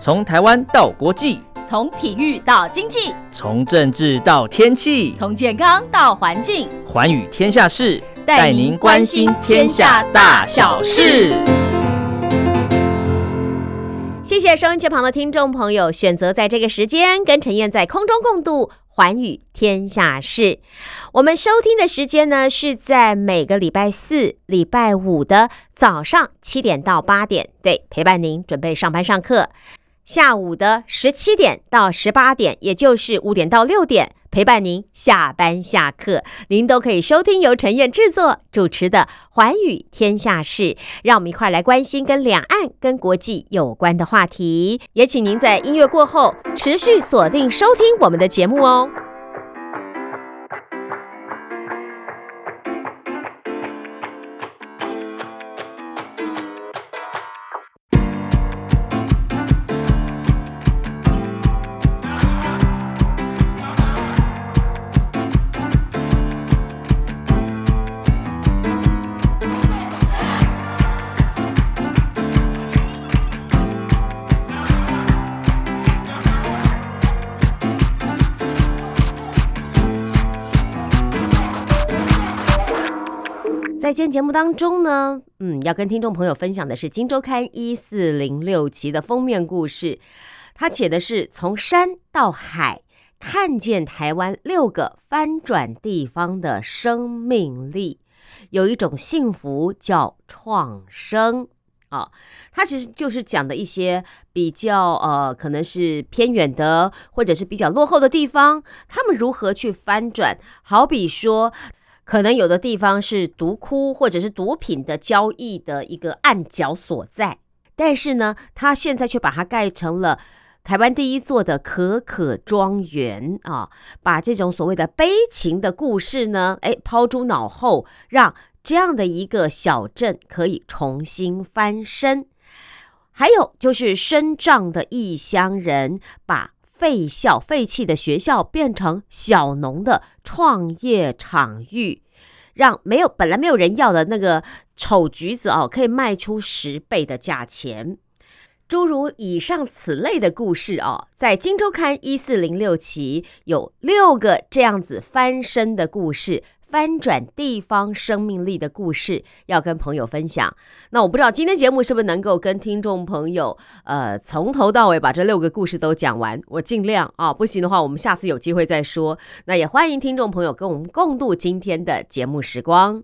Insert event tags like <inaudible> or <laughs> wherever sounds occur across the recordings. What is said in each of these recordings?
从台湾到国际，从体育到经济，从政治到天气，从健康到环境，寰宇天下事，带您关心天下大小事。谢谢收音机旁的听众朋友，选择在这个时间跟陈燕在空中共度寰宇天下事。我们收听的时间呢，是在每个礼拜四、礼拜五的早上七点到八点，对，陪伴您准备上班上课。下午的十七点到十八点，也就是五点到六点，陪伴您下班下课，您都可以收听由陈燕制作主持的《寰宇天下事》，让我们一块来关心跟两岸、跟国际有关的话题。也请您在音乐过后持续锁定收听我们的节目哦。在今天节目当中呢，嗯，要跟听众朋友分享的是《金周刊》一四零六期的封面故事。它写的是从山到海，看见台湾六个翻转地方的生命力。有一种幸福叫创生啊，它其实就是讲的一些比较呃，可能是偏远的或者是比较落后的地方，他们如何去翻转。好比说。可能有的地方是毒窟或者是毒品的交易的一个暗角所在，但是呢，他现在却把它盖成了台湾第一座的可可庄园啊！把这种所谓的悲情的故事呢，哎，抛诸脑后，让这样的一个小镇可以重新翻身。还有就是深藏的异乡人把。废校废弃的学校变成小农的创业场域，让没有本来没有人要的那个丑橘子哦，可以卖出十倍的价钱。诸如以上此类的故事哦，在《金周刊》一四零六期有六个这样子翻身的故事。翻转地方生命力的故事，要跟朋友分享。那我不知道今天节目是不是能够跟听众朋友，呃，从头到尾把这六个故事都讲完。我尽量啊，不行的话，我们下次有机会再说。那也欢迎听众朋友跟我们共度今天的节目时光。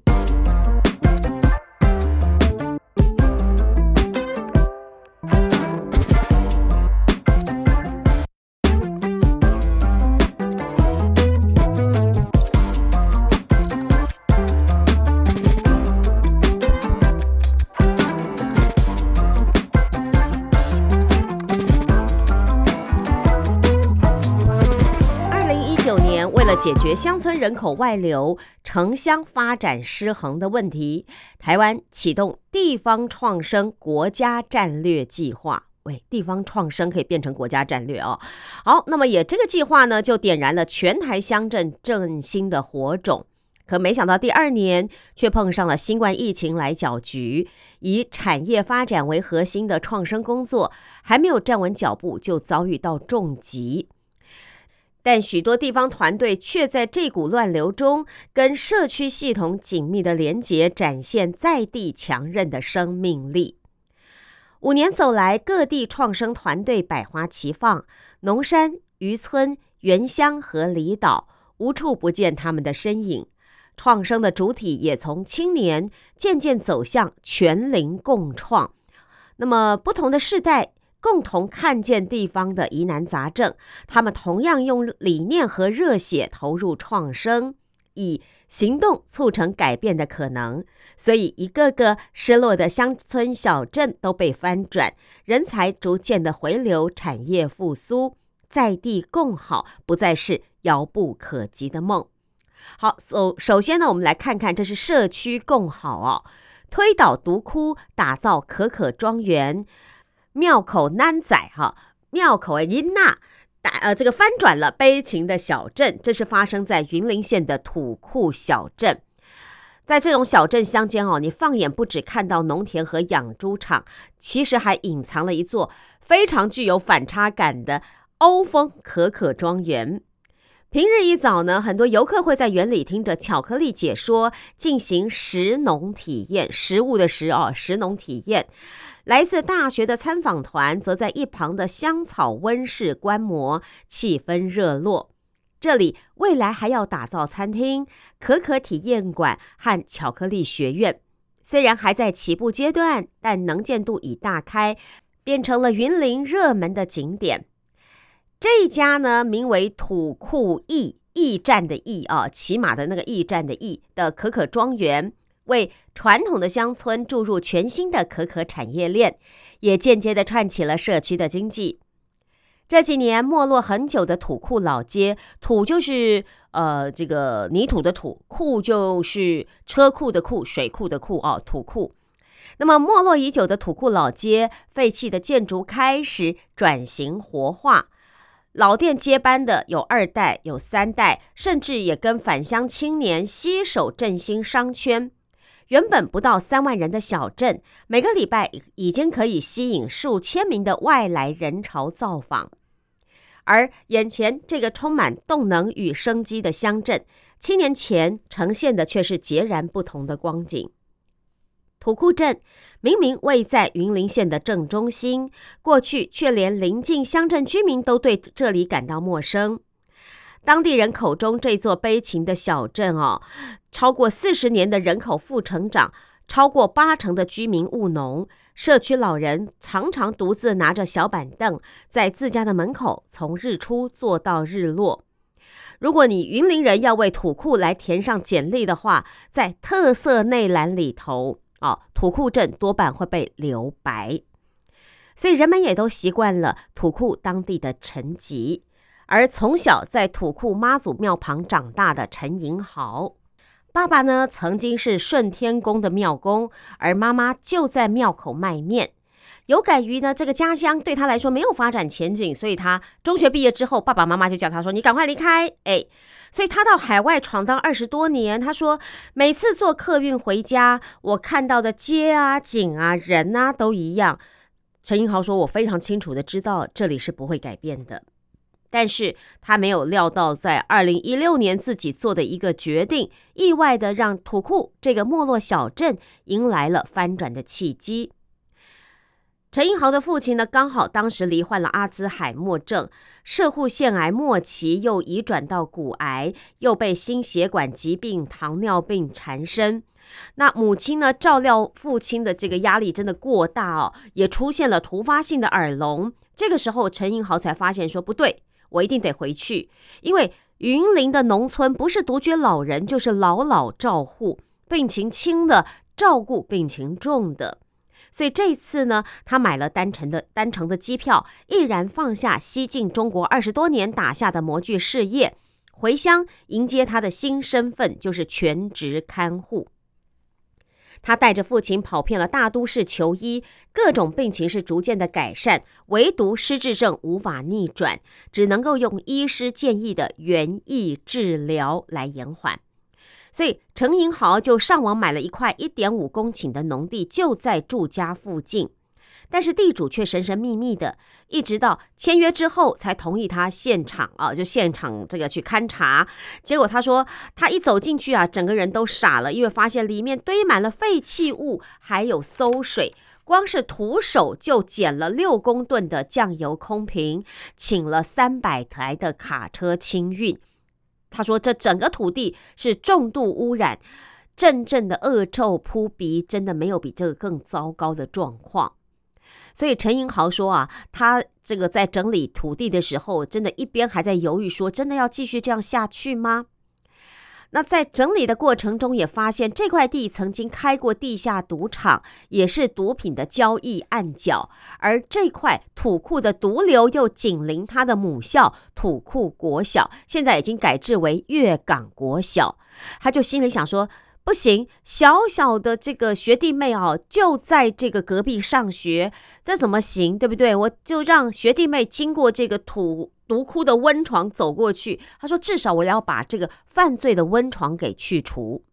解决乡村人口外流、城乡发展失衡的问题，台湾启动地方创生国家战略计划。喂，地方创生可以变成国家战略哦。好，那么也这个计划呢，就点燃了全台乡镇振兴的火种。可没想到第二年却碰上了新冠疫情来搅局，以产业发展为核心的创生工作还没有站稳脚步，就遭遇到重击。但许多地方团队却在这股乱流中，跟社区系统紧密的连结，展现在地强韧的生命力。五年走来，各地创生团队百花齐放，农山、渔村、原乡和离岛，无处不见他们的身影。创生的主体也从青年渐渐走向全龄共创。那么，不同的世代。共同看见地方的疑难杂症，他们同样用理念和热血投入创生，以行动促成改变的可能。所以，一个个失落的乡村小镇都被翻转，人才逐渐的回流，产业复苏，在地共好不再是遥不可及的梦。好，首首先呢，我们来看看这是社区共好哦，推倒独窟，打造可可庄园。庙口南仔哈，庙口的因娜打呃，这个翻转了悲情的小镇，这是发生在云林县的土库小镇。在这种小镇乡间哦，你放眼不止看到农田和养猪场，其实还隐藏了一座非常具有反差感的欧风可可庄园。平日一早呢，很多游客会在园里听着巧克力解说，进行食农体验，食物的食哦，食农体验。来自大学的参访团则在一旁的香草温室观摩，气氛热络。这里未来还要打造餐厅、可可体验馆和巧克力学院。虽然还在起步阶段，但能见度已大开，变成了云林热门的景点。这一家呢，名为土库驿驿站的驿啊，骑马的那个驿站的驿的可可庄园，为传统的乡村注入全新的可可产业链，也间接的串起了社区的经济。这几年没落很久的土库老街，土就是呃这个泥土的土，库就是车库的库，水库的库哦，土库。那么没落已久的土库老街，废弃的建筑开始转型活化，老店接班的有二代，有三代，甚至也跟返乡青年携手振兴商圈。原本不到三万人的小镇，每个礼拜已经可以吸引数千名的外来人潮造访。而眼前这个充满动能与生机的乡镇，七年前呈现的却是截然不同的光景。土库镇明明位在云林县的正中心，过去却连邻近乡镇居民都对这里感到陌生。当地人口中这座悲情的小镇哦，超过四十年的人口负成长，超过八成的居民务农，社区老人常常独自拿着小板凳，在自家的门口从日出坐到日落。如果你云林人要为土库来填上简历的话，在特色内栏里头哦，土库镇多半会被留白，所以人们也都习惯了土库当地的沉寂。而从小在土库妈祖庙旁长大的陈银豪，爸爸呢曾经是顺天宫的庙公，而妈妈就在庙口卖面。有感于呢这个家乡对他来说没有发展前景，所以他中学毕业之后，爸爸妈妈就叫他说：“你赶快离开。”哎，所以他到海外闯荡二十多年。他说，每次坐客运回家，我看到的街啊、景啊、人啊都一样。陈银豪说：“我非常清楚的知道，这里是不会改变的。”但是他没有料到，在二零一六年自己做的一个决定，意外的让土库这个没落小镇迎来了翻转的契机。陈英豪的父亲呢，刚好当时罹患了阿兹海默症，射护腺癌末期，又移转到骨癌，又被心血管疾病、糖尿病缠身。那母亲呢，照料父亲的这个压力真的过大哦，也出现了突发性的耳聋。这个时候，陈英豪才发现说不对。我一定得回去，因为云林的农村不是独居老人，就是老老照护，病情轻的照顾病情重的。所以这次呢，他买了单程的单程的机票，毅然放下西进中国二十多年打下的模具事业，回乡迎接他的新身份，就是全职看护。他带着父亲跑遍了大都市求医，各种病情是逐渐的改善，唯独失智症无法逆转，只能够用医师建议的园艺治疗来延缓。所以陈银豪就上网买了一块一点五公顷的农地，就在住家附近。但是地主却神神秘秘的，一直到签约之后才同意他现场啊，就现场这个去勘察。结果他说，他一走进去啊，整个人都傻了，因为发现里面堆满了废弃物，还有馊水。光是徒手就捡了六公吨的酱油空瓶，请了三百台的卡车清运。他说，这整个土地是重度污染，阵阵的恶臭扑鼻，真的没有比这个更糟糕的状况。所以陈银豪说啊，他这个在整理土地的时候，真的一边还在犹豫，说真的要继续这样下去吗？那在整理的过程中，也发现这块地曾经开过地下赌场，也是毒品的交易暗角，而这块土库的毒瘤又紧邻他的母校土库国小，现在已经改制为粤港国小，他就心里想说。不行，小小的这个学弟妹哦，就在这个隔壁上学，这怎么行？对不对？我就让学弟妹经过这个土毒窟的温床走过去。他说，至少我要把这个犯罪的温床给去除。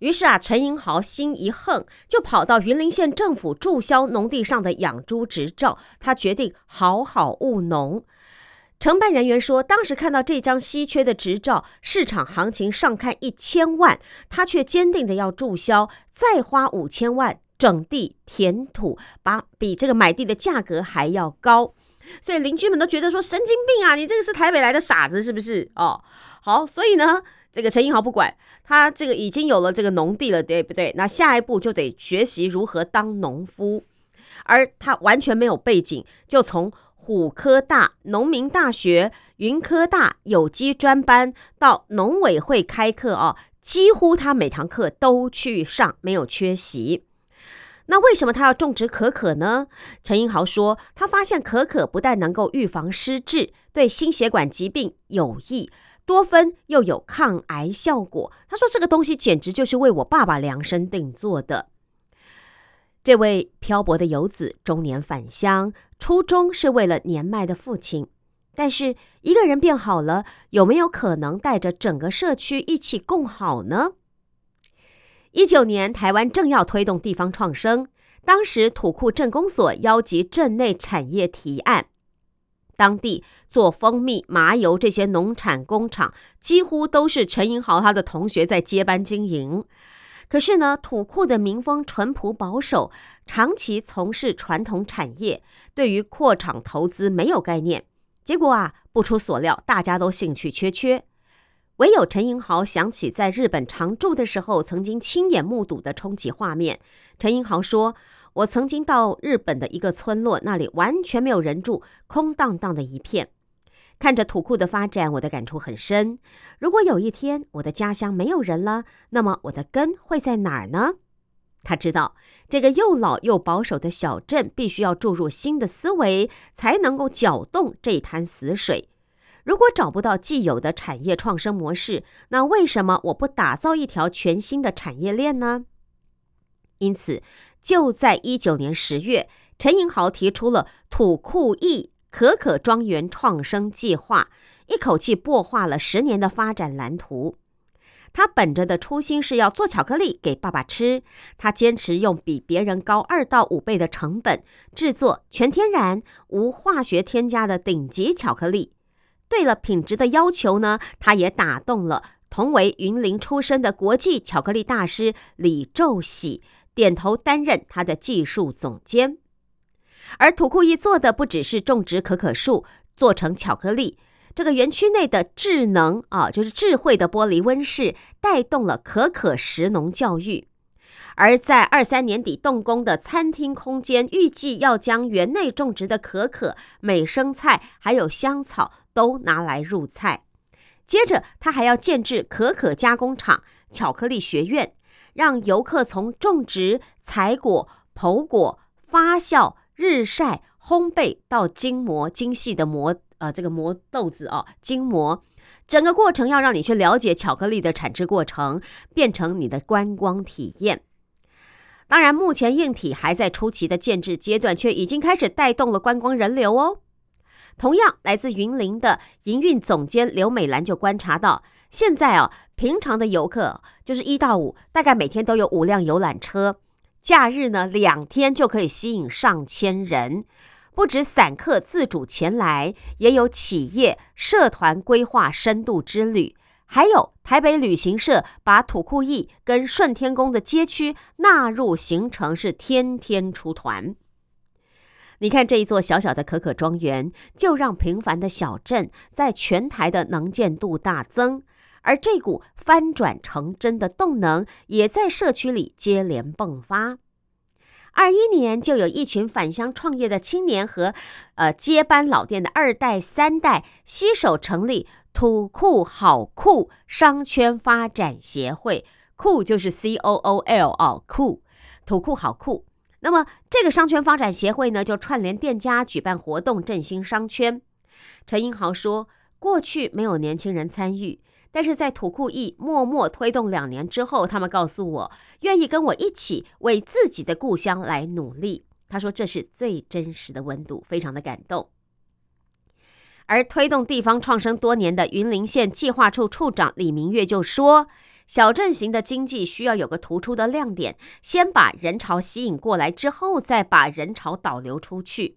于是啊，陈银豪心一横，就跑到云林县政府注销农地上的养猪执照。他决定好好务农。承办人员说，当时看到这张稀缺的执照，市场行情上看一千万，他却坚定的要注销，再花五千万整地填土，把比这个买地的价格还要高。所以邻居们都觉得说神经病啊，你这个是台北来的傻子是不是？哦，好，所以呢。这个陈英豪不管他这个已经有了这个农地了，对不对？那下一步就得学习如何当农夫，而他完全没有背景，就从虎科大、农民大学、云科大有机专班到农委会开课哦，几乎他每堂课都去上，没有缺席。那为什么他要种植可可呢？陈英豪说，他发现可可不但能够预防失智，对心血管疾病有益。多酚又有抗癌效果，他说这个东西简直就是为我爸爸量身定做的。这位漂泊的游子中年返乡，初衷是为了年迈的父亲，但是一个人变好了，有没有可能带着整个社区一起共好呢？一九年，台湾正要推动地方创生，当时土库镇公所邀集镇内产业提案。当地做蜂蜜、麻油这些农产工厂，几乎都是陈银豪他的同学在接班经营。可是呢，土库的民风淳朴保守，长期从事传统产业，对于扩厂投资没有概念。结果啊，不出所料，大家都兴趣缺缺。唯有陈银豪想起在日本常住的时候，曾经亲眼目睹的冲击画面。陈银豪说。我曾经到日本的一个村落，那里完全没有人住，空荡荡的一片。看着土库的发展，我的感触很深。如果有一天我的家乡没有人了，那么我的根会在哪儿呢？他知道这个又老又保守的小镇必须要注入新的思维，才能够搅动这滩死水。如果找不到既有的产业创生模式，那为什么我不打造一条全新的产业链呢？因此。就在一九年十月，陈银豪提出了土库义可可庄园创生计划，一口气擘画了十年的发展蓝图。他本着的初心是要做巧克力给爸爸吃，他坚持用比别人高二到五倍的成本制作全天然、无化学添加的顶级巧克力。对了，品质的要求呢，他也打动了同为云林出身的国际巧克力大师李宙喜。点头担任他的技术总监，而土库伊做的不只是种植可可树做成巧克力，这个园区内的智能啊，就是智慧的玻璃温室，带动了可可食农教育。而在二三年底动工的餐厅空间，预计要将园内种植的可可、美生菜还有香草都拿来入菜。接着，他还要建制可可加工厂、巧克力学院。让游客从种植、采果、剖果、发酵、日晒、烘焙到精磨精细的磨，呃，这个磨豆子哦，精磨，整个过程要让你去了解巧克力的产制过程，变成你的观光体验。当然，目前硬体还在初期的建制阶段，却已经开始带动了观光人流哦。同样，来自云林的营运总监刘美兰就观察到。现在啊，平常的游客就是一到五，大概每天都有五辆游览车。假日呢，两天就可以吸引上千人。不止散客自主前来，也有企业社团规划深度之旅，还有台北旅行社把土库驿跟顺天宫的街区纳入行程，是天天出团。你看这一座小小的可可庄园，就让平凡的小镇在全台的能见度大增。而这股翻转成真的动能，也在社区里接连迸发。二一年，就有一群返乡创业的青年和呃接班老店的二代、三代，携手成立土库好酷商圈发展协会。酷就是 C O O L 哦，酷土库好酷。那么这个商圈发展协会呢，就串联店家举办活动，振兴商圈。陈英豪说，过去没有年轻人参与。但是在土库义默默推动两年之后，他们告诉我，愿意跟我一起为自己的故乡来努力。他说这是最真实的温度，非常的感动。而推动地方创生多年的云林县计划处处长李明月就说，小镇型的经济需要有个突出的亮点，先把人潮吸引过来，之后再把人潮导流出去。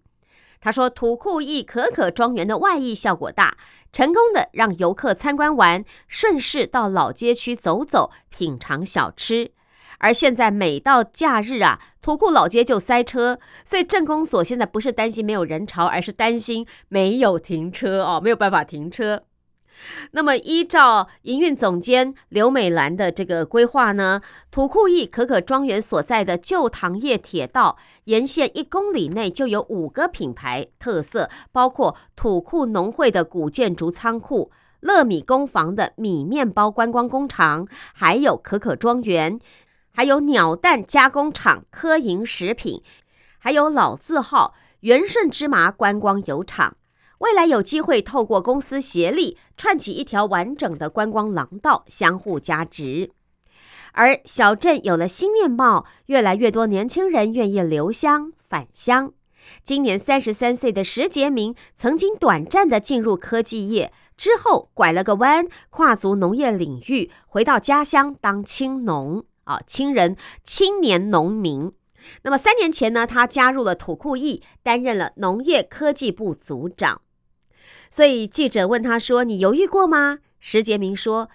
他说，土库驿可可庄园的外溢效果大，成功的让游客参观完，顺势到老街区走走，品尝小吃。而现在每到假日啊，土库老街就塞车，所以镇公所现在不是担心没有人潮，而是担心没有停车哦，没有办法停车。那么依照营运总监刘美兰的这个规划呢，土库义可可庄园所在的旧糖业铁道沿线一公里内就有五个品牌特色，包括土库农会的古建筑仓库、乐米工坊的米面包观光工厂，还有可可庄园。还有鸟蛋加工厂、科营食品，还有老字号元顺芝麻观光油厂，未来有机会透过公司协力串起一条完整的观光廊道，相互加值。而小镇有了新面貌，越来越多年轻人愿意留乡返乡。今年三十三岁的石杰明，曾经短暂的进入科技业，之后拐了个弯，跨足农业领域，回到家乡当青农。啊，青人青年农民。那么三年前呢，他加入了土库义，担任了农业科技部组长。所以记者问他说：“你犹豫过吗？”石杰明说：“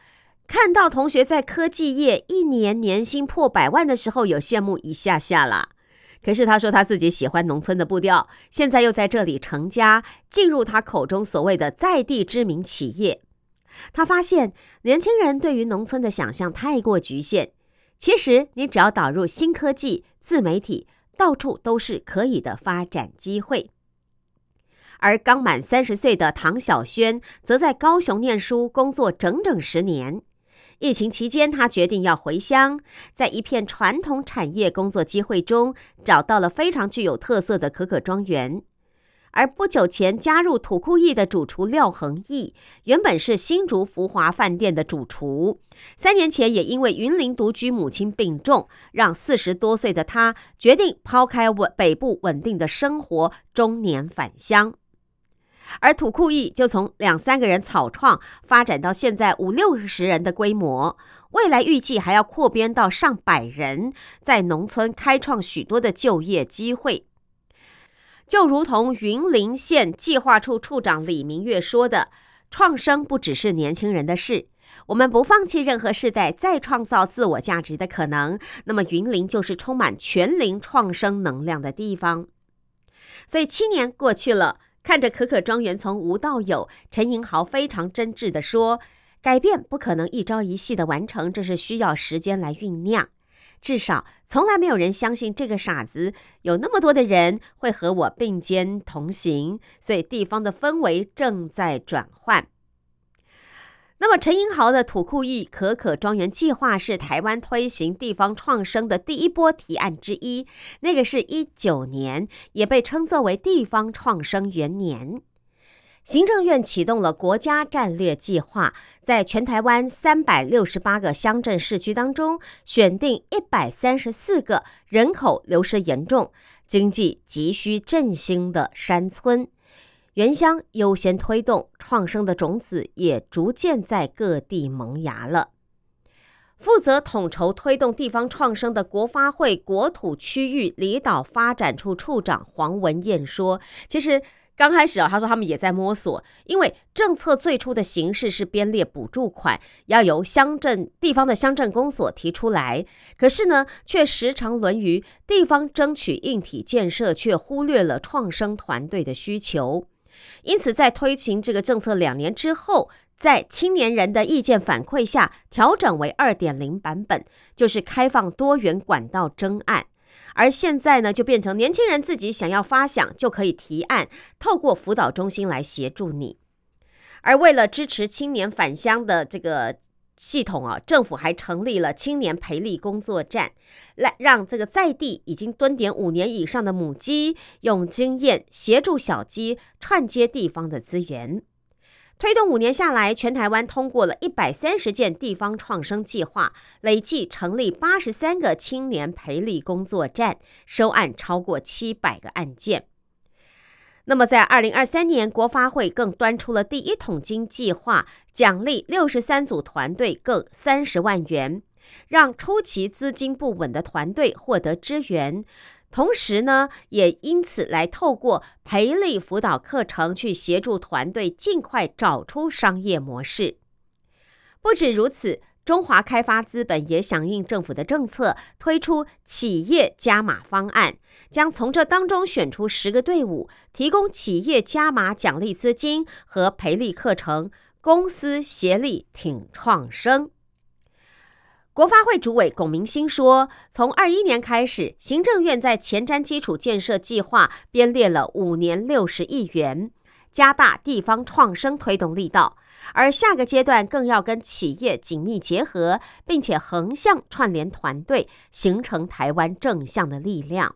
看到同学在科技业一年年薪破百万的时候，有羡慕一下下啦。可是他说他自己喜欢农村的步调，现在又在这里成家，进入他口中所谓的在地知名企业。他发现年轻人对于农村的想象太过局限。”其实，你只要导入新科技、自媒体，到处都是可以的发展机会。而刚满三十岁的唐小轩，则在高雄念书、工作整整十年。疫情期间，他决定要回乡，在一片传统产业工作机会中，找到了非常具有特色的可可庄园。而不久前加入土库义的主厨廖恒毅，原本是新竹福华饭店的主厨，三年前也因为云林独居母亲病重，让四十多岁的他决定抛开稳北部稳定的生活，中年返乡。而土库义就从两三个人草创，发展到现在五六十人的规模，未来预计还要扩编到上百人，在农村开创许多的就业机会。就如同云林县计划处处长李明月说的：“创生不只是年轻人的事，我们不放弃任何世代再创造自我价值的可能。那么，云林就是充满全龄创生能量的地方。所以，七年过去了，看着可可庄园从无到有，陈银豪非常真挚地说：改变不可能一朝一夕的完成，这是需要时间来酝酿。”至少从来没有人相信这个傻子有那么多的人会和我并肩同行，所以地方的氛围正在转换。那么陈英豪的土库义可可庄园计划是台湾推行地方创生的第一波提案之一，那个是一九年，也被称作为地方创生元年。行政院启动了国家战略计划，在全台湾三百六十八个乡镇市区当中，选定一百三十四个人口流失严重、经济急需振兴的山村，原乡优先推动创生的种子，也逐渐在各地萌芽了。负责统筹推动地方创生的国发会国土区域离岛发展处处长黄文燕说：“其实。”刚开始啊，他说他们也在摸索，因为政策最初的形式是编列补助款，要由乡镇地方的乡镇公所提出来，可是呢，却时常沦于地方争取硬体建设，却忽略了创生团队的需求。因此，在推行这个政策两年之后，在青年人的意见反馈下，调整为二点零版本，就是开放多元管道征案。而现在呢，就变成年轻人自己想要发想就可以提案，透过辅导中心来协助你。而为了支持青年返乡的这个系统啊，政府还成立了青年培力工作站，来让这个在地已经蹲点五年以上的母鸡，用经验协助小鸡串接地方的资源。推动五年下来，全台湾通过了一百三十件地方创生计划，累计成立八十三个青年培力工作站，收案超过七百个案件。那么，在二零二三年，国发会更端出了第一桶金计划，奖励六十三组团队各三十万元，让初期资金不稳的团队获得支援。同时呢，也因此来透过培力辅导课程，去协助团队尽快找出商业模式。不止如此。中华开发资本也响应政府的政策，推出企业加码方案，将从这当中选出十个队伍，提供企业加码奖励资金和培力课程，公司协力挺创生。国发会主委龚明鑫说：“从二一年开始，行政院在前瞻基础建设计划编列了五年六十亿元，加大地方创生推动力道。”而下个阶段更要跟企业紧密结合，并且横向串联团队，形成台湾正向的力量。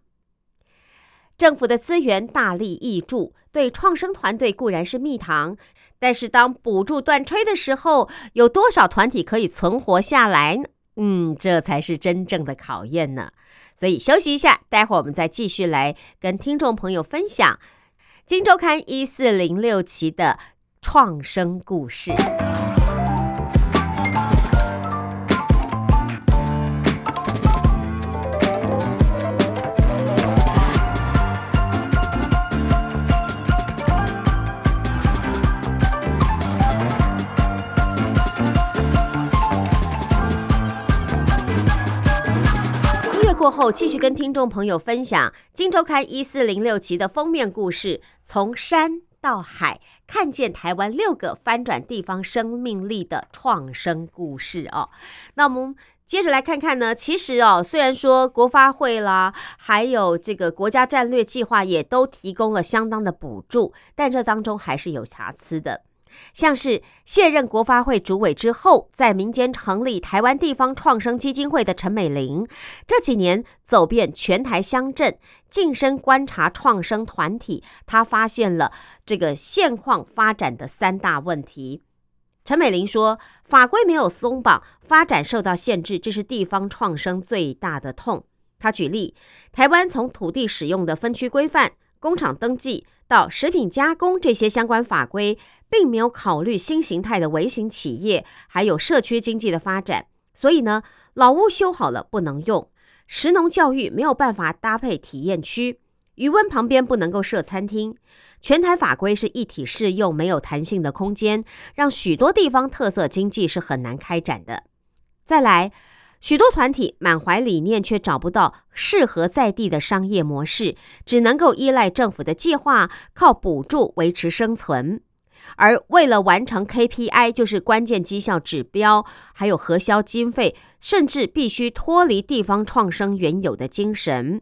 政府的资源大力挹注，对创生团队固然是蜜糖，但是当补助断吹的时候，有多少团体可以存活下来呢？嗯，这才是真正的考验呢。所以休息一下，待会儿我们再继续来跟听众朋友分享《金周刊》一四零六期的。创生故事。过后，继续跟听众朋友分享《金周刊》一四零六期的封面故事，从山。到海，看见台湾六个翻转地方生命力的创生故事哦。那我们接着来看看呢。其实哦，虽然说国发会啦，还有这个国家战略计划也都提供了相当的补助，但这当中还是有瑕疵的。像是卸任国发会主委之后，在民间成立台湾地方创生基金会的陈美玲，这几年走遍全台乡镇，近身观察创生团体，他发现了这个现况发展的三大问题。陈美玲说：“法规没有松绑，发展受到限制，这是地方创生最大的痛。”他举例，台湾从土地使用的分区规范、工厂登记。到食品加工这些相关法规，并没有考虑新形态的微型企业，还有社区经济的发展。所以呢，老屋修好了不能用，食农教育没有办法搭配体验区，余温旁边不能够设餐厅。全台法规是一体适用，没有弹性的空间，让许多地方特色经济是很难开展的。再来。许多团体满怀理念，却找不到适合在地的商业模式，只能够依赖政府的计划，靠补助维持生存。而为了完成 KPI，就是关键绩效指标，还有核销经费，甚至必须脱离地方创生原有的精神。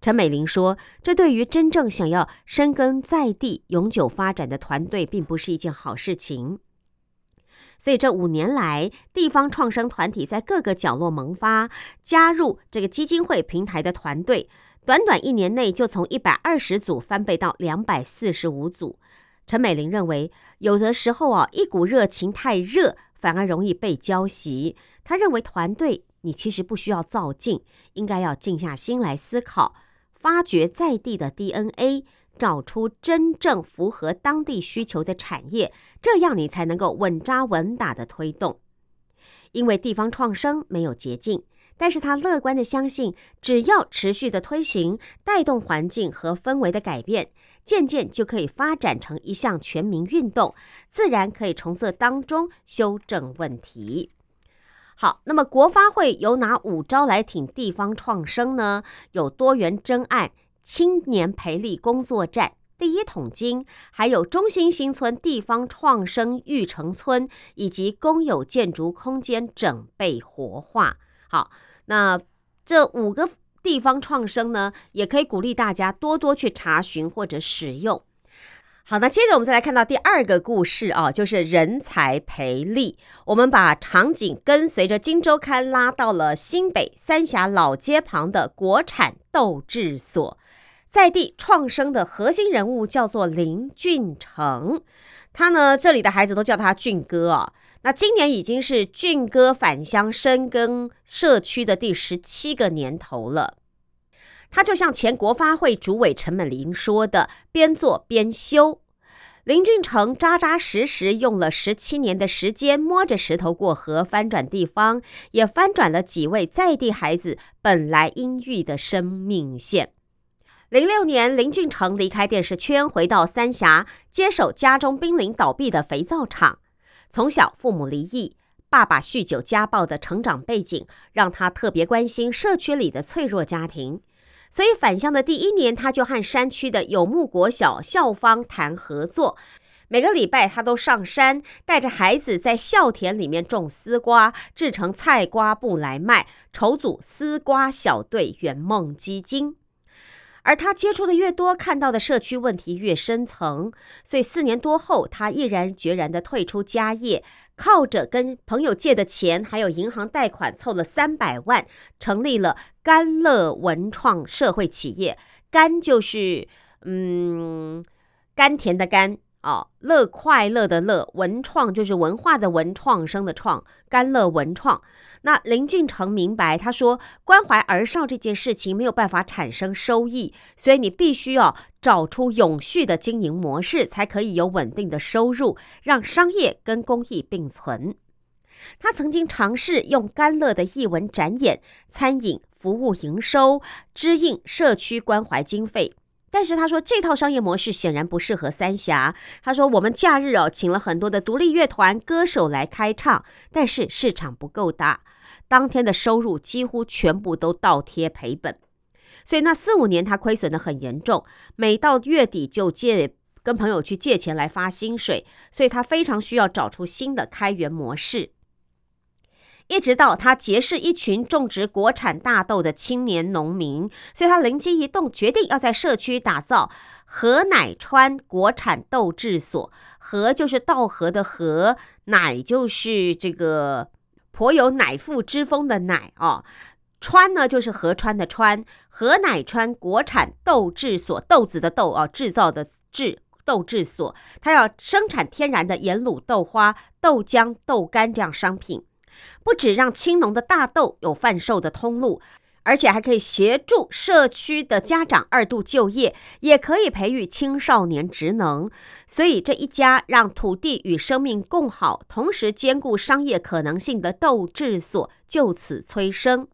陈美玲说：“这对于真正想要深耕在地、永久发展的团队，并不是一件好事情。”所以这五年来，地方创生团体在各个角落萌发，加入这个基金会平台的团队，短短一年内就从一百二十组翻倍到两百四十五组。陈美玲认为，有的时候啊，一股热情太热，反而容易被浇熄。他认为，团队你其实不需要造劲，应该要静下心来思考，发掘在地的 DNA。找出真正符合当地需求的产业，这样你才能够稳扎稳打的推动。因为地方创生没有捷径，但是他乐观的相信，只要持续的推行，带动环境和氛围的改变，渐渐就可以发展成一项全民运动，自然可以从这当中修正问题。好，那么国发会有哪五招来挺地方创生呢？有多元真案。青年培力工作站第一桶金，还有中心新村地方创生育成村，以及公有建筑空间整备活化。好，那这五个地方创生呢，也可以鼓励大家多多去查询或者使用。好，那接着我们再来看到第二个故事啊，就是人才培力。我们把场景跟随着《金周刊》拉到了新北三峡老街旁的国产斗智所。在地创生的核心人物叫做林俊成，他呢这里的孩子都叫他俊哥啊。那今年已经是俊哥返乡深耕社区的第十七个年头了。他就像前国发会主委陈美玲说的：“边做边修。”林俊成扎扎实实用了十七年的时间，摸着石头过河，翻转地方，也翻转了几位在地孩子本来阴郁的生命线。零六年，林俊成离开电视圈，回到三峡，接手家中濒临倒闭的肥皂厂。从小父母离异，爸爸酗酒家暴的成长背景，让他特别关心社区里的脆弱家庭。所以返乡的第一年，他就和山区的有木国小校方谈合作。每个礼拜，他都上山，带着孩子在校田里面种丝瓜，制成菜瓜布来卖，筹组丝瓜小队圆梦基金。而他接触的越多，看到的社区问题越深层，所以四年多后，他毅然决然的退出家业，靠着跟朋友借的钱，还有银行贷款，凑了三百万，成立了甘乐文创社会企业。甘就是嗯，甘甜的甘。哦，乐快乐的乐，文创就是文化的文，创生的创，甘乐文创。那林俊成明白，他说关怀儿少这件事情没有办法产生收益，所以你必须要找出永续的经营模式，才可以有稳定的收入，让商业跟公益并存。他曾经尝试用甘乐的艺文展演、餐饮服务营收，支应社区关怀经费。但是他说这套商业模式显然不适合三峡。他说我们假日哦请了很多的独立乐团歌手来开唱，但是市场不够大，当天的收入几乎全部都倒贴赔本，所以那四五年他亏损的很严重，每到月底就借跟朋友去借钱来发薪水，所以他非常需要找出新的开源模式。一直到他结识一群种植国产大豆的青年农民，所以他灵机一动，决定要在社区打造禾乃川国产豆制所。河就是稻禾的禾，乃就是这个颇有乃父之风的乃哦。川呢就是河川的川，河乃川国产豆制所，豆子的豆啊，制造的制豆制所，它要生产天然的盐卤豆花、豆浆、豆干这样商品。不止让青农的大豆有贩售的通路，而且还可以协助社区的家长二度就业，也可以培育青少年职能。所以这一家让土地与生命共好，同时兼顾商业可能性的豆制所就此催生。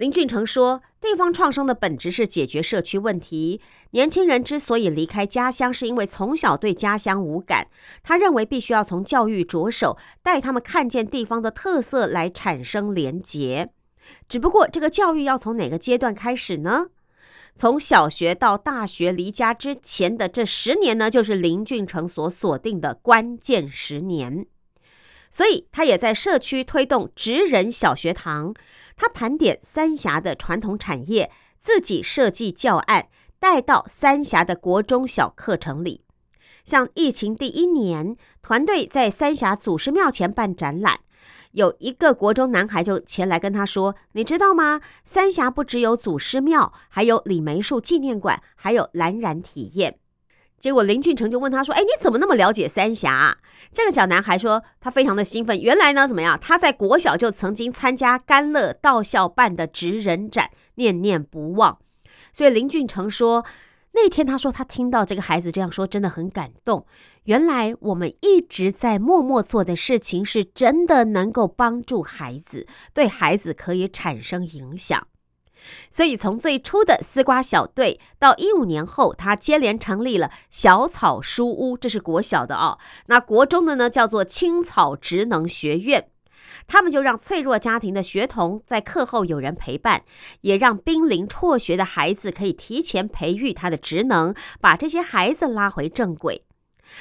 林俊成说：“地方创生的本质是解决社区问题。年轻人之所以离开家乡，是因为从小对家乡无感。他认为必须要从教育着手，带他们看见地方的特色，来产生连结。只不过，这个教育要从哪个阶段开始呢？从小学到大学离家之前的这十年呢，就是林俊成所锁定的关键十年。所以，他也在社区推动职人小学堂。”他盘点三峡的传统产业，自己设计教案带到三峡的国中小课程里。像疫情第一年，团队在三峡祖师庙前办展览，有一个国中男孩就前来跟他说：“你知道吗？三峡不只有祖师庙，还有李梅树纪念馆，还有蓝染体验。”结果林俊成就问他说：“哎，你怎么那么了解三峡？”这个小男孩说：“他非常的兴奋。原来呢，怎么样？他在国小就曾经参加甘乐道校办的职人展，念念不忘。所以林俊成说，那天他说他听到这个孩子这样说，真的很感动。原来我们一直在默默做的事情，是真的能够帮助孩子，对孩子可以产生影响。”所以，从最初的丝瓜小队，到一五年后，他接连成立了小草书屋，这是国小的哦。那国中的呢，叫做青草职能学院，他们就让脆弱家庭的学童在课后有人陪伴，也让濒临辍学的孩子可以提前培育他的职能，把这些孩子拉回正轨。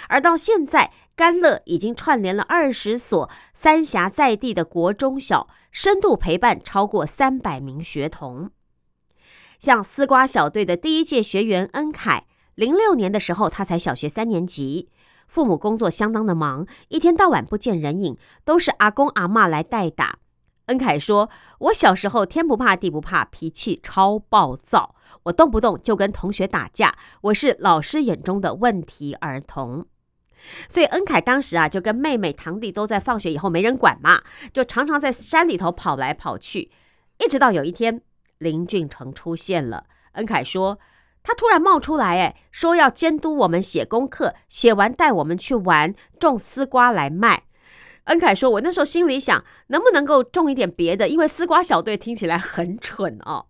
而到现在，甘乐已经串联了二十所三峡在地的国中小，深度陪伴超过三百名学童。像丝瓜小队的第一届学员恩凯，零六年的时候，他才小学三年级，父母工作相当的忙，一天到晚不见人影，都是阿公阿妈来代打。恩凯说：“我小时候天不怕地不怕，脾气超暴躁，我动不动就跟同学打架，我是老师眼中的问题儿童。所以恩凯当时啊，就跟妹妹堂弟都在放学以后没人管嘛，就常常在山里头跑来跑去。一直到有一天，林俊成出现了。恩凯说，他突然冒出来，哎，说要监督我们写功课，写完带我们去玩，种丝瓜来卖。恩凯说，我那时候心里想，能不能够种一点别的？因为丝瓜小队听起来很蠢哦。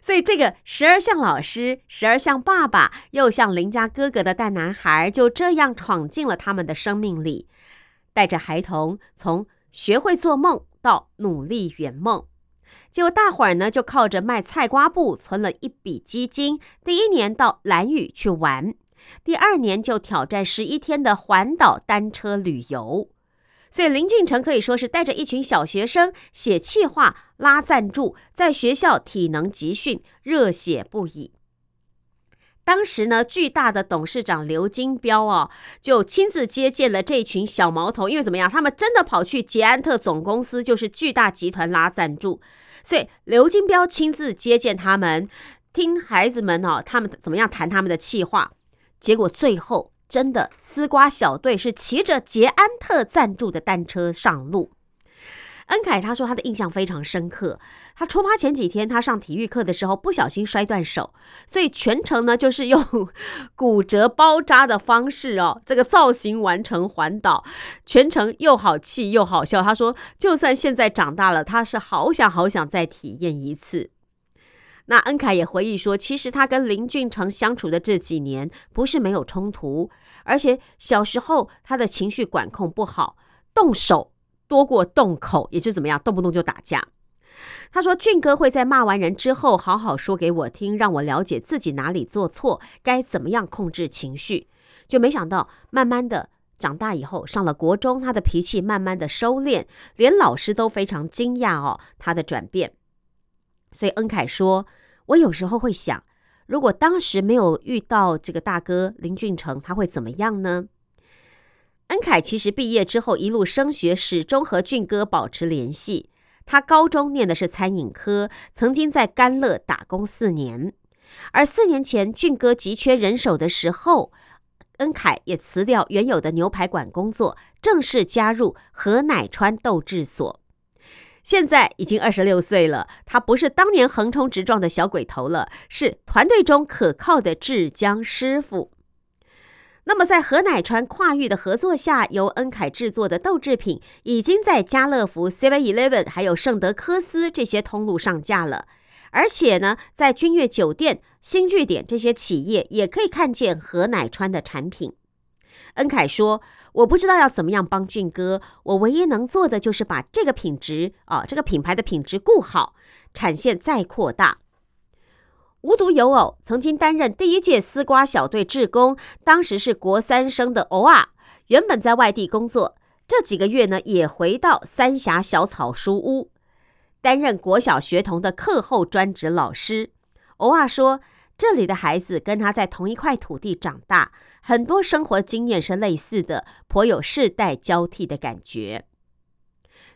所以，这个时而像老师，时而像爸爸，又像邻家哥哥的大男孩，就这样闯进了他们的生命里，带着孩童从学会做梦到努力圆梦。结果大伙儿呢，就靠着卖菜瓜布存了一笔基金。第一年到蓝屿去玩，第二年就挑战十一天的环岛单车旅游。所以林俊成可以说是带着一群小学生写气划、拉赞助，在学校体能集训，热血不已。当时呢，巨大的董事长刘金彪哦，就亲自接见了这群小毛头，因为怎么样，他们真的跑去捷安特总公司，就是巨大集团拉赞助，所以刘金彪亲自接见他们，听孩子们哦，他们怎么样谈他们的气话，结果最后。真的，丝瓜小队是骑着捷安特赞助的单车上路。恩凯他说他的印象非常深刻。他出发前几天，他上体育课的时候不小心摔断手，所以全程呢就是用骨折包扎的方式哦，这个造型完成环岛，全程又好气又好笑。他说，就算现在长大了，他是好想好想再体验一次。那恩凯也回忆说，其实他跟林俊成相处的这几年不是没有冲突，而且小时候他的情绪管控不好，动手多过动口，也就怎么样，动不动就打架。他说俊哥会在骂完人之后好好说给我听，让我了解自己哪里做错，该怎么样控制情绪。就没想到慢慢的长大以后，上了国中，他的脾气慢慢的收敛，连老师都非常惊讶哦，他的转变。所以恩凯说。我有时候会想，如果当时没有遇到这个大哥林俊成，他会怎么样呢？恩凯其实毕业之后一路升学，始终和俊哥保持联系。他高中念的是餐饮科，曾经在甘乐打工四年。而四年前俊哥急缺人手的时候，恩凯也辞掉原有的牛排馆工作，正式加入何乃川豆制所。现在已经二十六岁了，他不是当年横冲直撞的小鬼头了，是团队中可靠的制浆师傅。那么，在何乃川跨域的合作下，由恩凯制作的豆制品已经在家乐福、Seven Eleven 还有圣德科斯这些通路上架了，而且呢，在君悦酒店、新据点这些企业也可以看见何乃川的产品。恩凯说：“我不知道要怎么样帮俊哥，我唯一能做的就是把这个品质啊，这个品牌的品质顾好，产线再扩大。”无独有偶，曾经担任第一届丝瓜小队志工，当时是国三生的欧啊，原本在外地工作，这几个月呢也回到三峡小草书屋，担任国小学童的课后专职老师。欧啊说。这里的孩子跟他在同一块土地长大，很多生活经验是类似的，颇有世代交替的感觉。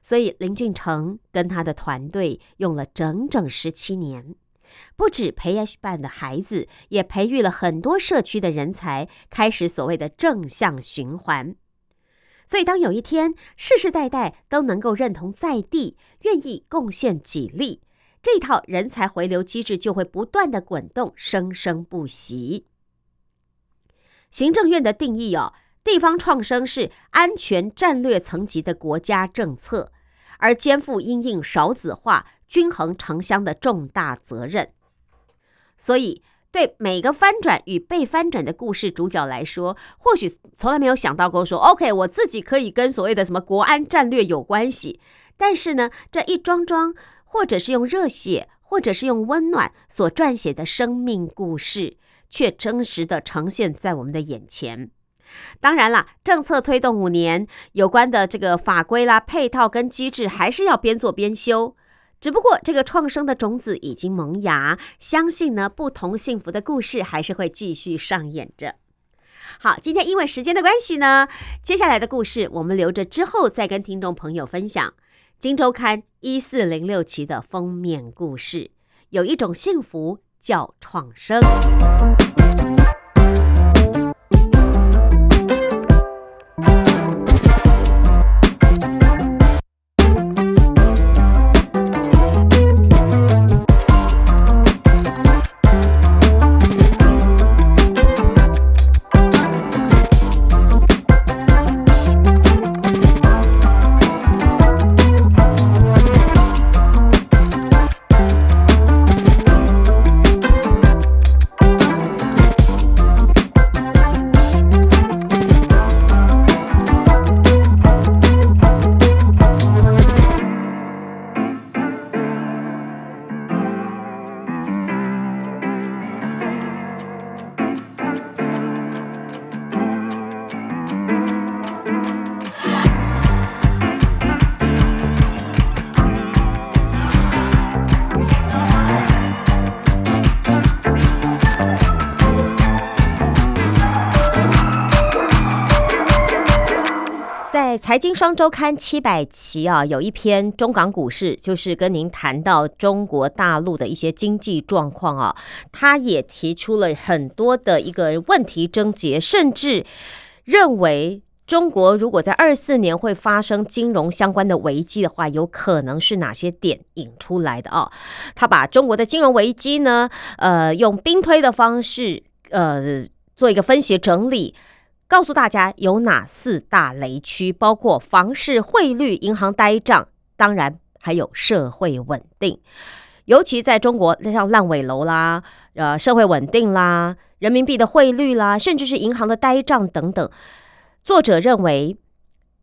所以林俊成跟他的团队用了整整十七年，不止培养办的孩子，也培育了很多社区的人才，开始所谓的正向循环。所以当有一天世世代代都能够认同在地，愿意贡献己力。这套人才回流机制就会不断的滚动，生生不息。行政院的定义哦，地方创生是安全战略层级的国家政策，而肩负因应少子化、均衡城乡的重大责任。所以，对每个翻转与被翻转的故事主角来说，或许从来没有想到过说，OK，我自己可以跟所谓的什么国安战略有关系。但是呢，这一桩桩。或者是用热血，或者是用温暖所撰写的生命故事，却真实的呈现在我们的眼前。当然了，政策推动五年，有关的这个法规啦、配套跟机制，还是要边做边修。只不过，这个创生的种子已经萌芽，相信呢，不同幸福的故事还是会继续上演着。好，今天因为时间的关系呢，接下来的故事我们留着之后再跟听众朋友分享。《金周刊》一四零六期的封面故事，有一种幸福叫创生。财经双周刊七百期啊，有一篇中港股市，就是跟您谈到中国大陆的一些经济状况啊，他也提出了很多的一个问题症结，甚至认为中国如果在二四年会发生金融相关的危机的话，有可能是哪些点引出来的啊？他把中国的金融危机呢，呃，用兵推的方式，呃，做一个分析整理。告诉大家有哪四大雷区，包括房市、汇率、银行呆账，当然还有社会稳定。尤其在中国，像烂尾楼啦、呃社会稳定啦、人民币的汇率啦，甚至是银行的呆账等等。作者认为，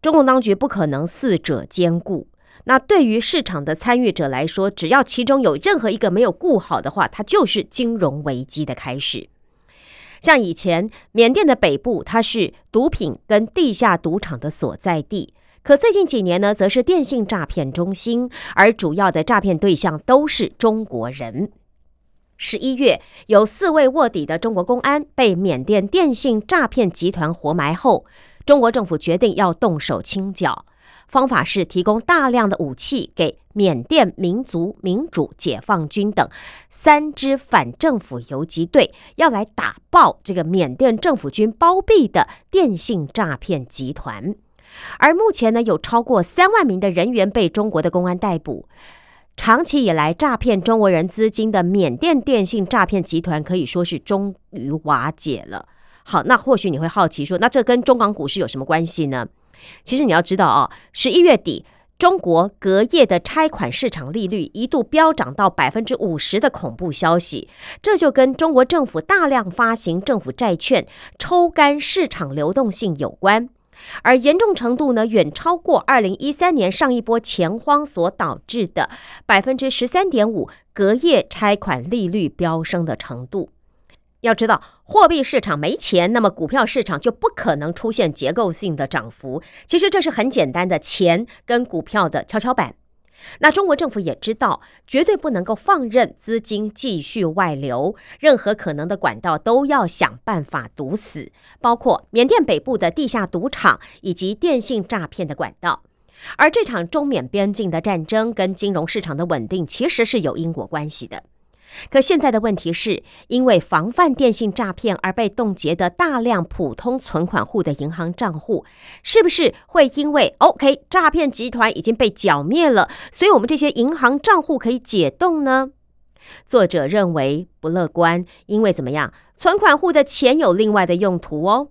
中共当局不可能四者兼顾。那对于市场的参与者来说，只要其中有任何一个没有顾好的话，它就是金融危机的开始。像以前缅甸的北部，它是毒品跟地下赌场的所在地。可最近几年呢，则是电信诈骗中心，而主要的诈骗对象都是中国人。十一月，有四位卧底的中国公安被缅甸电信诈骗集团活埋后，中国政府决定要动手清剿。方法是提供大量的武器给缅甸民族民主解放军等三支反政府游击队，要来打爆这个缅甸政府军包庇的电信诈骗集团。而目前呢，有超过三万名的人员被中国的公安逮捕。长期以来诈骗中国人资金的缅甸电信诈骗集团可以说是终于瓦解了。好，那或许你会好奇说，那这跟中港股市有什么关系呢？其实你要知道啊，十一月底，中国隔夜的拆款市场利率一度飙涨到百分之五十的恐怖消息，这就跟中国政府大量发行政府债券、抽干市场流动性有关，而严重程度呢，远超过二零一三年上一波钱荒所导致的百分之十三点五隔夜拆款利率飙升的程度。要知道，货币市场没钱，那么股票市场就不可能出现结构性的涨幅。其实这是很简单的钱跟股票的跷跷板。那中国政府也知道，绝对不能够放任资金继续外流，任何可能的管道都要想办法堵死，包括缅甸北部的地下赌场以及电信诈骗的管道。而这场中缅边境的战争跟金融市场的稳定其实是有因果关系的。可现在的问题是，因为防范电信诈骗而被冻结的大量普通存款户的银行账户，是不是会因为 OK 诈骗集团已经被剿灭了，所以我们这些银行账户可以解冻呢？作者认为不乐观，因为怎么样，存款户的钱有另外的用途哦。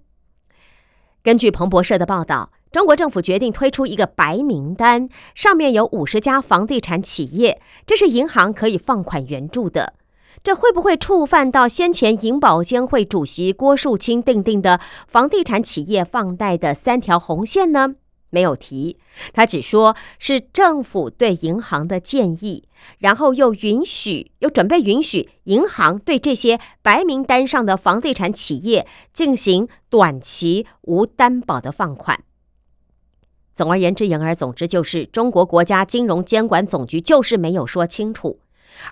根据彭博社的报道。中国政府决定推出一个白名单，上面有五十家房地产企业，这是银行可以放款援助的。这会不会触犯到先前银保监会主席郭树清定定的房地产企业放贷的三条红线呢？没有提，他只说是政府对银行的建议，然后又允许，又准备允许银行对这些白名单上的房地产企业进行短期无担保的放款。总而言之，言而总之，就是中国国家金融监管总局就是没有说清楚。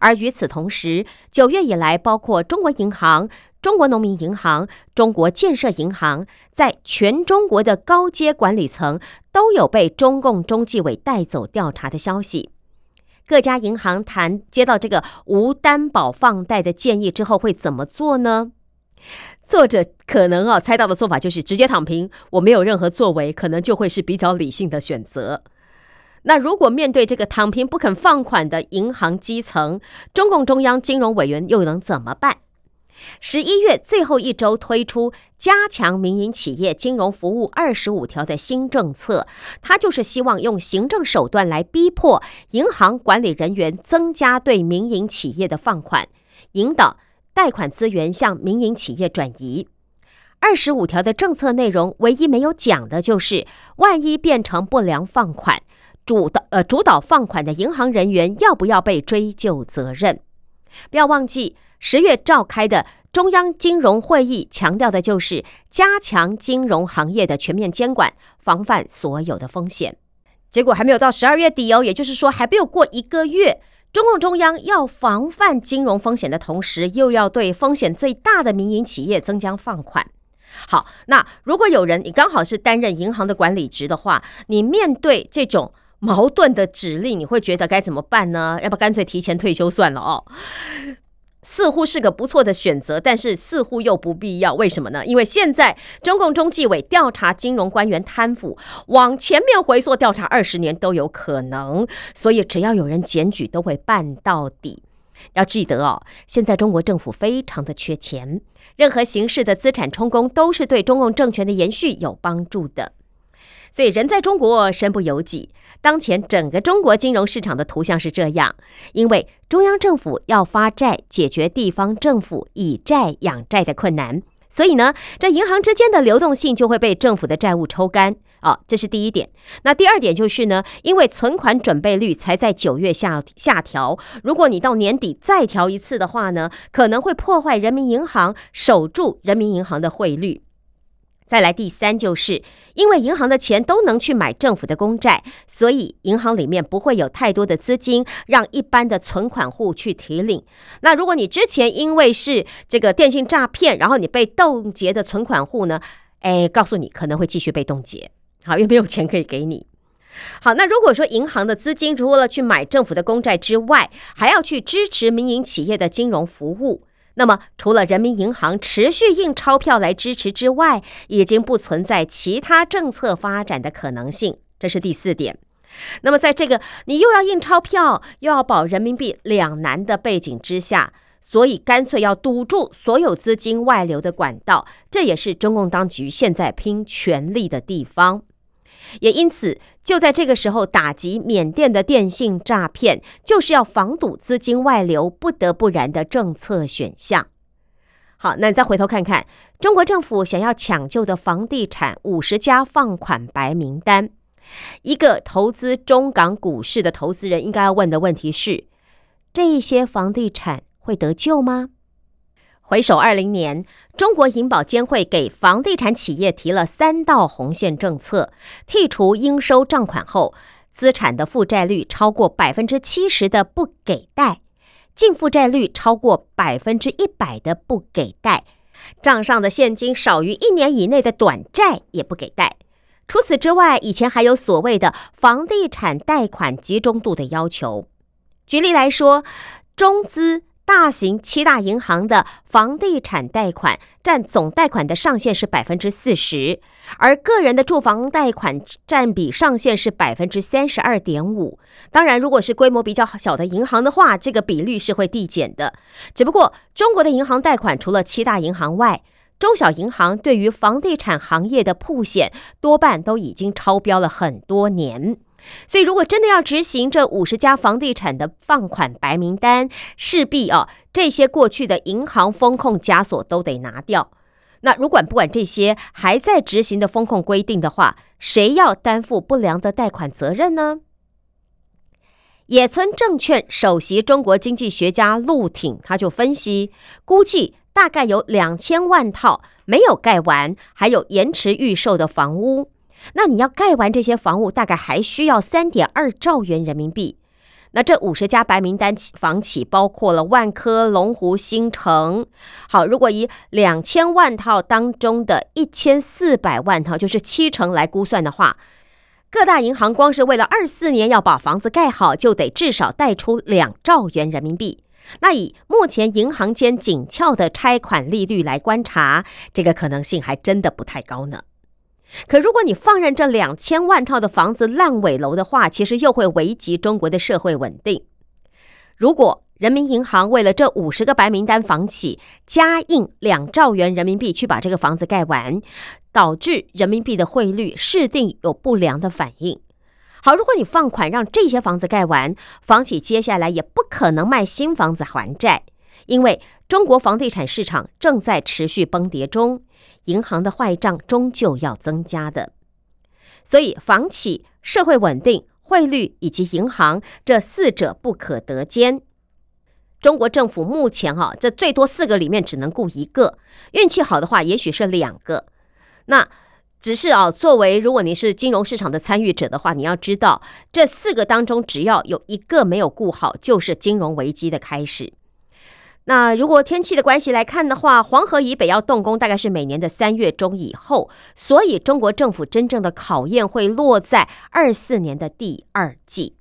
而与此同时，九月以来，包括中国银行、中国农民银行、中国建设银行，在全中国的高阶管理层都有被中共中纪委带走调查的消息。各家银行谈接到这个无担保放贷的建议之后，会怎么做呢？作者可能啊猜到的做法就是直接躺平，我没有任何作为，可能就会是比较理性的选择。那如果面对这个躺平不肯放款的银行基层，中共中央金融委员又能怎么办？十一月最后一周推出加强民营企业金融服务二十五条的新政策，他就是希望用行政手段来逼迫银行管理人员增加对民营企业的放款，引导。贷款资源向民营企业转移，二十五条的政策内容，唯一没有讲的就是，万一变成不良放款，主导呃主导放款的银行人员要不要被追究责任？不要忘记，十月召开的中央金融会议强调的就是加强金融行业的全面监管，防范所有的风险。结果还没有到十二月底哦，也就是说还没有过一个月。中共中央要防范金融风险的同时，又要对风险最大的民营企业增加放款。好，那如果有人你刚好是担任银行的管理职的话，你面对这种矛盾的指令，你会觉得该怎么办呢？要不干脆提前退休算了哦。似乎是个不错的选择，但是似乎又不必要。为什么呢？因为现在中共中纪委调查金融官员贪腐，往前面回溯调查二十年都有可能，所以只要有人检举，都会办到底。要记得哦，现在中国政府非常的缺钱，任何形式的资产充公都是对中共政权的延续有帮助的。所以人在中国身不由己。当前整个中国金融市场的图像是这样，因为中央政府要发债解决地方政府以债养债的困难，所以呢，这银行之间的流动性就会被政府的债务抽干。哦，这是第一点。那第二点就是呢，因为存款准备率才在九月下下调，如果你到年底再调一次的话呢，可能会破坏人民银行守住人民银行的汇率。再来第三，就是因为银行的钱都能去买政府的公债，所以银行里面不会有太多的资金让一般的存款户去提领。那如果你之前因为是这个电信诈骗，然后你被冻结的存款户呢？哎，告诉你可能会继续被冻结。好，又没有钱可以给你。好，那如果说银行的资金除了去买政府的公债之外，还要去支持民营企业的金融服务，那么除了人民银行持续印钞票来支持之外，已经不存在其他政策发展的可能性。这是第四点。那么在这个你又要印钞票又要保人民币两难的背景之下，所以干脆要堵住所有资金外流的管道，这也是中共当局现在拼全力的地方。也因此，就在这个时候打击缅甸的电信诈骗，就是要防堵资金外流不得不然的政策选项。好，那再回头看看，中国政府想要抢救的房地产五十家放款白名单，一个投资中港股市的投资人应该要问的问题是：这一些房地产会得救吗？回首二零年，中国银保监会给房地产企业提了三道红线政策：剔除应收账款后，资产的负债率超过百分之七十的不给贷；净负债率超过百分之一百的不给贷；账上的现金少于一年以内的短债也不给贷。除此之外，以前还有所谓的房地产贷款集中度的要求。举例来说，中资。大型七大银行的房地产贷款占总贷款的上限是百分之四十，而个人的住房贷款占比上限是百分之三十二点五。当然，如果是规模比较小的银行的话，这个比率是会递减的。只不过，中国的银行贷款除了七大银行外，中小银行对于房地产行业的铺险多半都已经超标了很多年。所以，如果真的要执行这五十家房地产的放款白名单，势必啊，这些过去的银行风控枷锁都得拿掉。那如果不管这些还在执行的风控规定的话，谁要担负不良的贷款责任呢？野村证券首席中国经济学家陆挺他就分析，估计大概有两千万套没有盖完，还有延迟预售的房屋。那你要盖完这些房屋，大概还需要三点二兆元人民币。那这五十家白名单房企包括了万科、龙湖、新城。好，如果以两千万套当中的一千四百万套，就是七成来估算的话，各大银行光是为了二四年要把房子盖好，就得至少贷出两兆元人民币。那以目前银行间紧俏的拆款利率来观察，这个可能性还真的不太高呢。可如果你放任这两千万套的房子烂尾楼的话，其实又会危及中国的社会稳定。如果人民银行为了这五十个白名单房企加印两兆元人民币去把这个房子盖完，导致人民币的汇率势定有不良的反应。好，如果你放款让这些房子盖完，房企接下来也不可能卖新房子还债，因为中国房地产市场正在持续崩跌中。银行的坏账终究要增加的，所以房企、社会稳定、汇率以及银行这四者不可得兼。中国政府目前哈，这最多四个里面只能顾一个，运气好的话，也许是两个。那只是啊，作为如果你是金融市场的参与者的话，你要知道，这四个当中只要有一个没有顾好，就是金融危机的开始。那如果天气的关系来看的话，黄河以北要动工，大概是每年的三月中以后，所以中国政府真正的考验会落在二四年的第二季。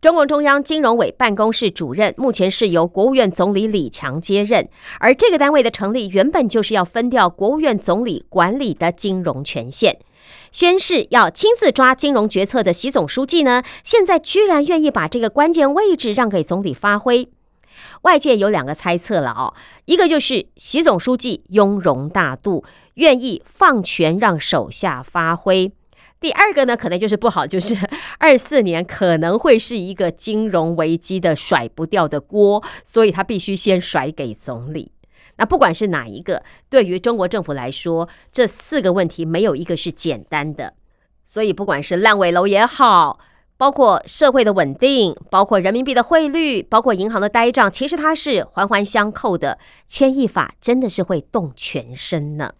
中共中央金融委办公室主任目前是由国务院总理李强接任，而这个单位的成立原本就是要分掉国务院总理管理的金融权限。先是要亲自抓金融决策的习总书记呢，现在居然愿意把这个关键位置让给总理发挥。外界有两个猜测了哦，一个就是习总书记雍容大度，愿意放权让手下发挥；第二个呢，可能就是不好，就是 <laughs> 二四年可能会是一个金融危机的甩不掉的锅，所以他必须先甩给总理。那不管是哪一个，对于中国政府来说，这四个问题没有一个是简单的，所以不管是烂尾楼也好。包括社会的稳定，包括人民币的汇率，包括银行的呆账，其实它是环环相扣的。千亿法真的是会动全身呢。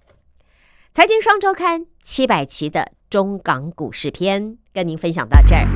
财经双周刊七百期的中港股市篇，跟您分享到这儿。